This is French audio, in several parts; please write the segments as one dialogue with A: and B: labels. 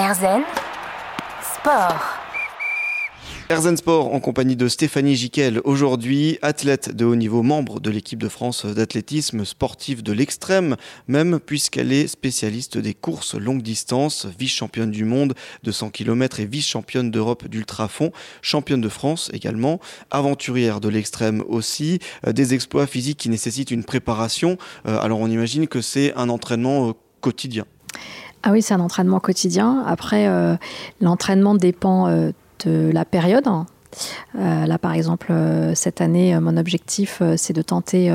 A: Erzen Sport.
B: Erzen Sport en compagnie de Stéphanie Jiquel, aujourd'hui athlète de haut niveau, membre de l'équipe de France d'athlétisme, sportive de l'extrême, même puisqu'elle est spécialiste des courses longue distance, vice-championne du monde de 100 km et vice-championne d'Europe d'ultrafond, championne de France également, aventurière de l'extrême aussi, euh, des exploits physiques qui nécessitent une préparation. Euh, alors on imagine que c'est un entraînement euh, quotidien.
C: Ah oui, c'est un entraînement quotidien. Après, l'entraînement dépend de la période. Euh, là, par exemple, euh, cette année, euh, mon objectif, c'est de tenter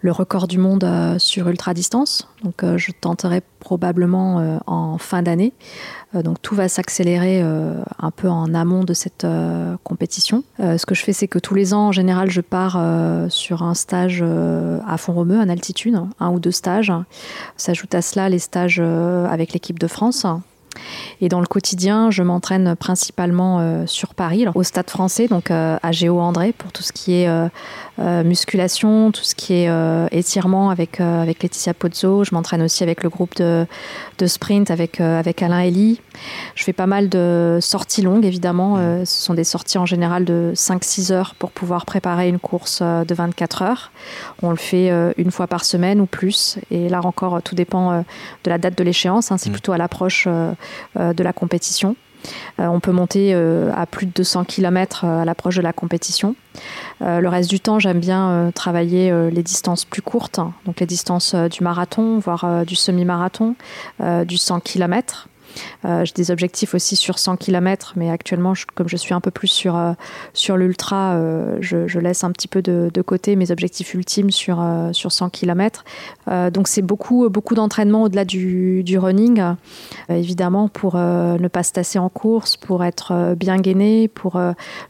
C: le record du monde sur ultra distance. Donc, je tenterai probablement en fin d'année. donc, tout va s'accélérer un peu en amont de cette compétition. ce que je fais, c'est que tous les ans, en général, je pars sur un stage à Font-Romeu, en altitude, un ou deux stages. S'ajoute à cela les stages avec l'équipe de France et dans le quotidien, je m'entraîne principalement euh, sur Paris, au Stade français, donc euh, à Géo André, pour tout ce qui est euh, musculation, tout ce qui est étirement avec, avec Laetitia Pozzo. Je m'entraîne aussi avec le groupe de, de sprint avec, avec Alain Elie. Je fais pas mal de sorties longues, évidemment. ce sont des sorties en général de 5-6 heures pour pouvoir préparer une course de 24 heures. On le fait une fois par semaine ou plus. Et là encore, tout dépend de la date de l'échéance. Hein. C'est mmh. plutôt à l'approche de la compétition. Euh, on peut monter euh, à plus de 200 km à l'approche de la compétition. le reste du temps, j'aime bien travailler les distances plus courtes, donc les distances du marathon, voire du semi-marathon, du 100 km. Euh, j'ai des objectifs aussi sur 100 km, mais actuellement, comme je suis un peu plus sur, euh, sur l'ultra, euh, je, laisse un petit peu de, côté mes objectifs ultimes sur, sur 100 km. donc c'est beaucoup, beaucoup d'entraînement au-delà du, running, évidemment, pour ne pas se tasser en course, pour être bien gainé, pour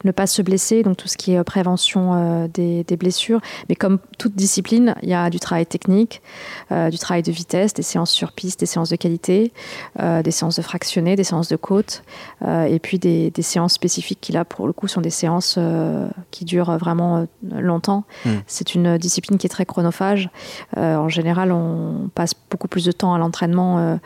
C: ne pas se blesser, donc tout ce qui est prévention des, des, blessures. Mais comme toute discipline, il y a du travail technique, du travail de vitesse, des séances sur piste, des séances de qualité, des séances de fractionner, des séances de côte, euh, et puis des, séances spécifiques qui, là, pour le coup, sont des séances euh, qui durent vraiment euh, longtemps. Hmm. C'est une discipline qui est très chronophage. en général, on passe beaucoup plus de temps à l'entraînement,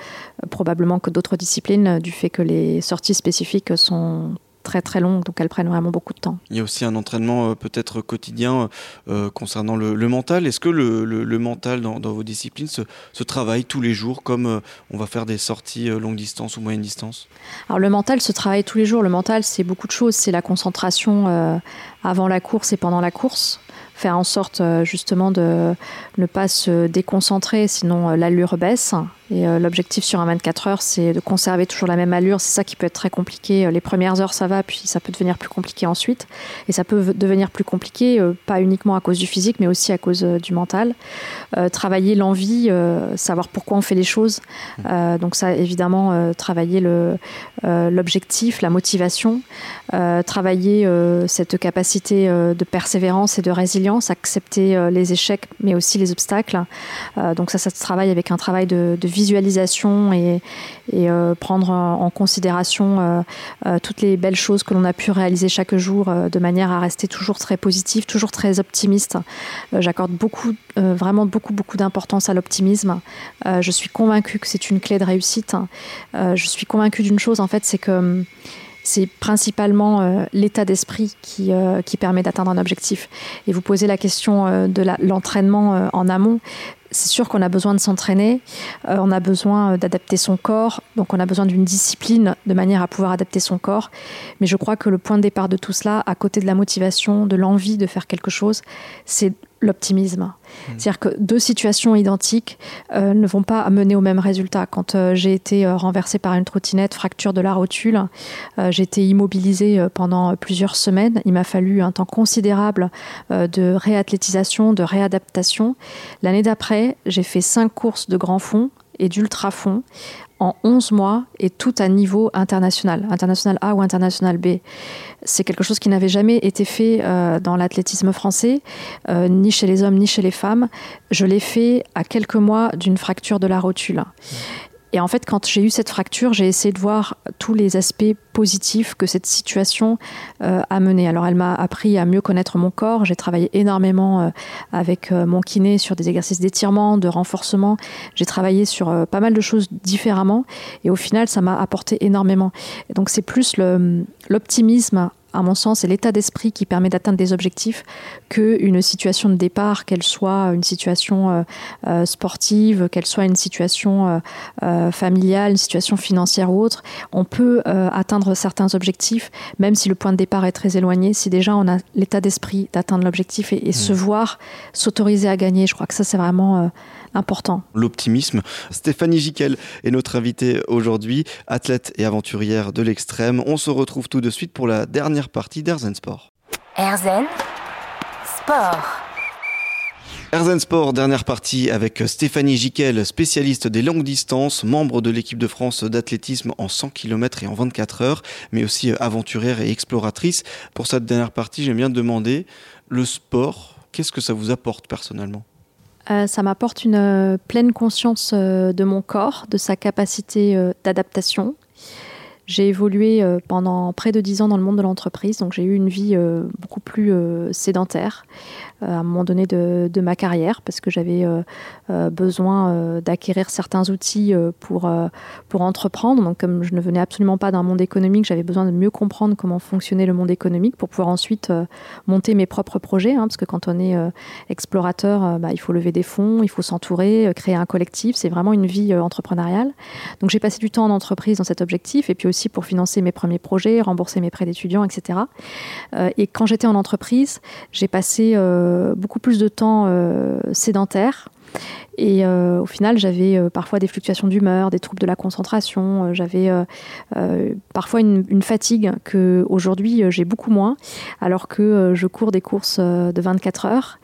C: probablement que d'autres disciplines, du fait que les sorties spécifiques sont très très longues, donc elles prennent vraiment beaucoup de temps.
B: Il y a aussi un entraînement euh, peut-être quotidien euh, concernant le, mental. Est-ce que le, mental dans, vos disciplines se, travaille tous les jours comme euh, on va faire des sorties longue distance ou moyenne distance?
C: Alors le mental se travaille tous les jours. Le mental, c'est beaucoup de choses. C'est la concentration avant la course et pendant la course faire en sorte justement de ne pas se déconcentrer, sinon l'allure baisse. Et euh, l'objectif sur un 24 heures, c'est de conserver toujours la même allure. C'est ça qui peut être très compliqué. Euh, les premières heures, ça va, puis ça peut devenir plus compliqué ensuite. Et ça peut devenir plus compliqué, euh, pas uniquement à cause du physique, mais aussi à cause du mental. travailler l'envie, savoir pourquoi on fait les choses. donc ça, évidemment, travailler l'objectif, la motivation, travailler cette capacité de persévérance et de résilience, accepter les échecs, mais aussi les obstacles. donc ça, ça se travaille avec un travail de, de vie visualisation et, euh, prendre en considération euh, euh, toutes les belles choses que l'on a pu réaliser chaque jour de manière à rester toujours très positif, toujours très optimiste. J'accorde beaucoup, vraiment beaucoup, beaucoup d'importance à l'optimisme. je suis convaincue que c'est une clé de réussite. je suis convaincue d'une chose, en fait, c'est que hum, c'est principalement l'état d'esprit qui, qui permet d'atteindre un objectif. Et vous posez la question de l'entraînement en amont c'est sûr qu'on a besoin de s'entraîner, euh, on a besoin euh, d'adapter son corps, donc on a besoin d'une discipline de manière à pouvoir adapter son corps. Mais je crois que le point de départ de tout cela, à côté de la motivation, de l'envie de faire quelque chose, c'est l'optimisme. Mmh. C'est-à-dire que deux situations identiques euh, ne vont pas mener au même résultat. Quand euh, j'ai été euh, renversée par une trottinette, fracture de la rotule, j'ai été immobilisée pendant plusieurs semaines. Il m'a fallu un temps considérable de réathlétisation, de réadaptation. L'année d'après, j'ai fait cinq courses de grand fond et d'ultra fond en 11 mois et tout à niveau international, international A ou international B. C'est quelque chose qui n'avait jamais été fait euh, dans l'athlétisme français, euh, ni chez les hommes ni chez les femmes. Je l'ai fait à quelques mois d'une fracture de la rotule. Et en fait, quand j'ai eu cette fracture, j'ai essayé de voir tous les aspects positifs que cette situation euh, a mené. Alors, elle m'a appris à mieux connaître mon corps. J'ai travaillé énormément euh, avec euh, mon kiné sur des exercices d'étirement, de renforcement. J'ai travaillé sur pas mal de choses différemment. Et au final, ça m'a apporté énormément. Et donc, c'est plus l'optimisme à mon sens, c'est l'état d'esprit qui permet d'atteindre des objectifs qu'une situation de départ, qu'elle soit une situation euh, euh, sportive, qu'elle soit une situation euh, familiale, une situation financière ou autre. On peut atteindre certains objectifs, même si le point de départ est très éloigné, si déjà on a l'état d'esprit d'atteindre l'objectif et, se mmh. voir s'autoriser à gagner. Je crois que ça, c'est vraiment important.
B: L'optimisme. Stéphanie Giquel est notre invitée aujourd'hui, athlète et aventurière de l'extrême. On se retrouve tout de suite pour la dernière partie d'Airzen Sport.
A: Airzen Sport.
B: Airzen Sport, dernière partie avec Stéphanie Giquel, spécialiste des longues distances, membre de l'équipe de France d'athlétisme en 100 km et en 24 heures, mais aussi aventurière et exploratrice. Pour cette dernière partie, j'aime bien demander, le sport, qu'est-ce que ça vous apporte personnellement?
C: Euh, ça m'apporte une euh, pleine conscience euh, de mon corps, de sa capacité d'adaptation. J'ai évolué pendant près de dix ans dans le monde de l'entreprise, donc j'ai eu une vie beaucoup plus sédentaire. Euh, à un moment donné de, ma carrière parce que j'avais euh, euh, besoin d'acquérir certains outils pour, pour entreprendre. Donc comme je ne venais absolument pas d'un monde économique, j'avais besoin de mieux comprendre comment fonctionnait le monde économique pour pouvoir ensuite monter mes propres projets. Hein, parce que quand on est explorateur, bah, il faut lever des fonds, il faut s'entourer, créer un collectif. C'est vraiment une vie entrepreneuriale. Donc j'ai passé du temps en entreprise dans cet objectif et puis aussi pour financer mes premiers projets, rembourser mes prêts d'étudiants, etc. et quand j'étais en entreprise, j'ai passé euh, beaucoup plus de temps euh, sédentaire. Et euh, au final, j'avais euh, parfois des fluctuations d'humeur, des troubles de la concentration. Euh, j'avais parfois une, fatigue que aujourd'hui j'ai beaucoup moins, alors que je cours des courses de 24 heures.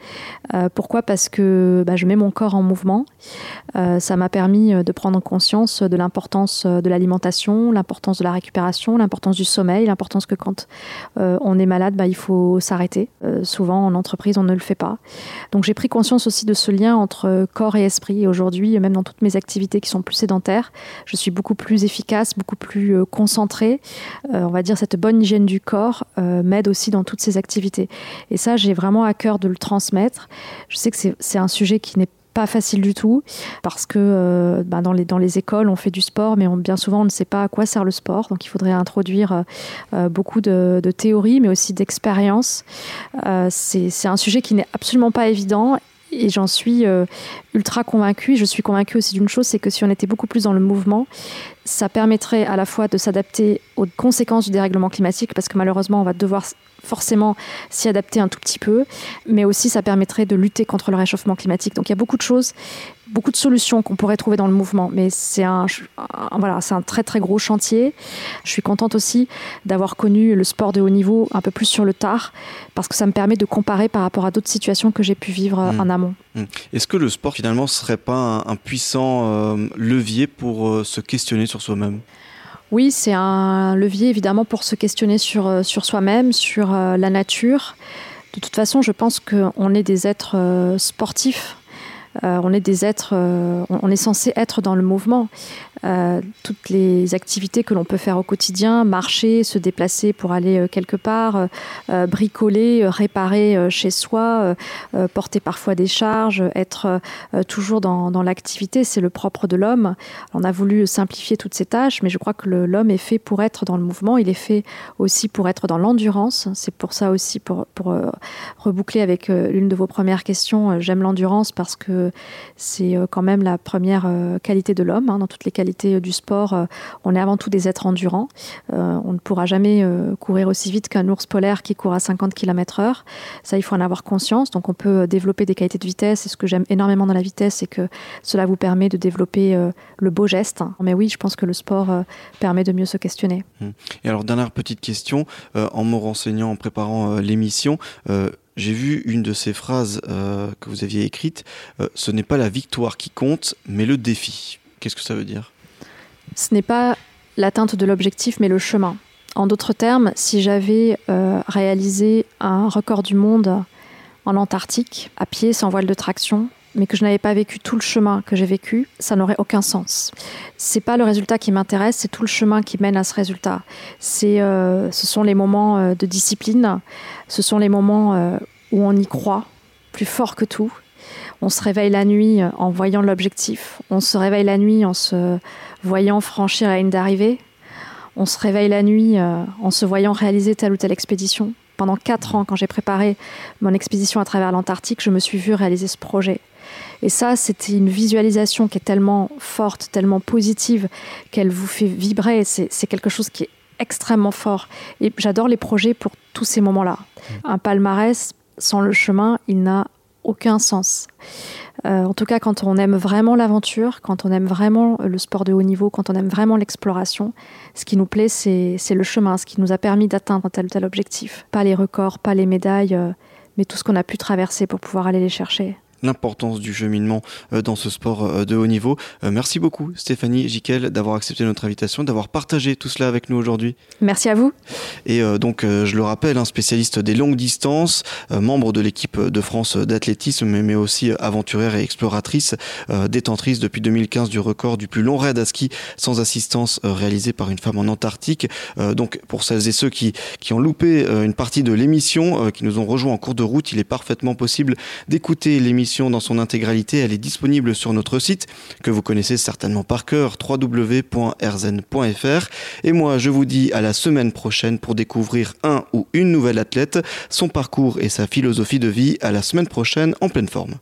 C: pourquoi? Parce que bah, je mets mon corps en mouvement. ça m'a permis de prendre conscience de l'importance de l'alimentation, l'importance de la récupération, l'importance du sommeil, l'importance que quand on est malade, bah, il faut s'arrêter. souvent en entreprise, on ne le fait pas. Donc j'ai pris conscience aussi de ce lien entre corps et esprit. Aujourd'hui, même dans toutes mes activités qui sont plus sédentaires, je suis beaucoup plus efficace, beaucoup plus euh, concentrée. Euh, on va dire cette bonne hygiène du corps euh, m'aide aussi dans toutes ces activités. Et ça, j'ai vraiment à cœur de le transmettre. Je sais que c'est un sujet qui n'est pas facile du tout parce que bah, dans, les, écoles on fait du sport mais bien souvent on ne sait pas à quoi sert le sport donc il faudrait introduire beaucoup de, de théorie mais aussi d'expérience c'est un sujet qui n'est absolument pas évident et j'en suis euh, ultra convaincue. Je suis convaincue aussi d'une chose, c'est que si on était beaucoup plus dans le mouvement, ça permettrait à la fois de s'adapter aux conséquences du dérèglement climatique, parce que malheureusement, on va devoir forcément s'y adapter un tout petit peu, mais aussi ça permettrait de lutter contre le réchauffement climatique. Donc il y a beaucoup de choses, beaucoup de solutions qu'on pourrait trouver dans le mouvement, mais c'est un, voilà, c'est un très très gros chantier. Je suis contente aussi d'avoir connu le sport de haut niveau un peu plus sur le tard, parce que ça me permet de comparer par rapport à d'autres situations que j'ai pu vivre mmh. en amont.
B: Mmh. Est-ce que le sport finalement serait pas un, puissant euh, levier pour euh, se questionner sur soi-même?
C: Oui, c'est un levier évidemment pour se questionner sur, euh, sur soi-même, sur euh, la nature. De toute façon, je pense qu'on est des êtres euh, sportifs. On est des êtres, on est censé être dans le mouvement. Euh, toutes les activités que l'on peut faire au quotidien, marcher, se déplacer pour aller euh, quelque part, euh, bricoler, réparer chez soi, porter parfois des charges, être toujours dans, l'activité, c'est le propre de l'homme. On a voulu simplifier toutes ces tâches, mais je crois que l'homme est fait pour être dans le mouvement, il est fait aussi pour être dans l'endurance. C'est pour ça aussi, pour, pour reboucler avec l'une de vos premières questions, j'aime l'endurance parce que c'est quand même la première qualité de l'homme hein, dans toutes les qualités euh, du sport, euh, on est avant tout des êtres endurants. Euh, on ne pourra jamais courir aussi vite qu'un ours polaire qui court à 50 km/h. Ça, il faut en avoir conscience. Donc, on peut développer des qualités de vitesse. Et ce que j'aime énormément dans la vitesse, c'est que cela vous permet de développer le beau geste. Mais oui, je pense que le sport permet de mieux se questionner.
B: Hum. Et alors, dernière petite question. en me renseignant, en préparant l'émission, j'ai vu une de ces phrases que vous aviez écrites, ce n'est pas la victoire qui compte, mais le défi. Qu'est-ce que ça veut dire?
C: Ce n'est pas l'atteinte de l'objectif, mais le chemin. En d'autres termes, si j'avais euh, réalisé un record du monde en Antarctique, à pied, sans voile de traction, mais que je n'avais pas vécu tout le chemin que j'ai vécu, ça n'aurait aucun sens. C'est pas le résultat qui m'intéresse, c'est tout le chemin qui mène à ce résultat. C'est, euh, ce sont les moments euh, de discipline, ce sont les moments où on y croit plus fort que tout. On se réveille la nuit en voyant l'objectif. On se réveille la nuit en se voyant franchir la ligne d'arrivée. On se réveille la nuit en se voyant réaliser telle ou telle expédition pendant quatre ans, quand j'ai préparé mon expédition à travers l'Antarctique, je me suis vue réaliser ce projet. Et ça, c'était une visualisation qui est tellement forte, tellement positive, qu'elle vous fait vibrer. C'est quelque chose qui est extrêmement fort. Et j'adore les projets pour tous ces moments-là. Mmh. Un palmarès, sans le chemin, il n'a aucun sens. Euh, en tout cas, quand on aime vraiment l'aventure, quand on aime vraiment le sport de haut niveau, quand on aime vraiment l'exploration, ce qui nous plaît, c'est le chemin, ce qui nous a permis d'atteindre tel ou tel objectif. Pas les records, pas les médailles, euh, mais tout ce qu'on a pu traverser pour pouvoir aller les chercher
B: l'importance du cheminement euh, dans ce sport euh, de haut niveau. Euh, merci beaucoup Stéphanie Jiquel d'avoir accepté notre invitation, d'avoir partagé tout cela avec nous aujourd'hui.
C: Merci à vous.
B: Et donc je le rappelle, un spécialiste des longues distances, membre de l'équipe de France d'athlétisme, mais aussi aventurière et exploratrice, détentrice depuis 2015 du record du plus long raid à ski sans assistance réalisé par une femme en Antarctique. Donc pour celles et ceux qui, qui ont loupé une partie de l'émission, qui nous ont rejoint en cours de route, il est parfaitement possible d'écouter dans son intégralité, elle est disponible sur notre site que vous connaissez certainement par cœur, www.rzen.fr. Et moi, je vous dis à la semaine prochaine pour découvrir un ou une nouvelle athlète, son parcours et sa philosophie de vie. À la semaine prochaine en pleine forme.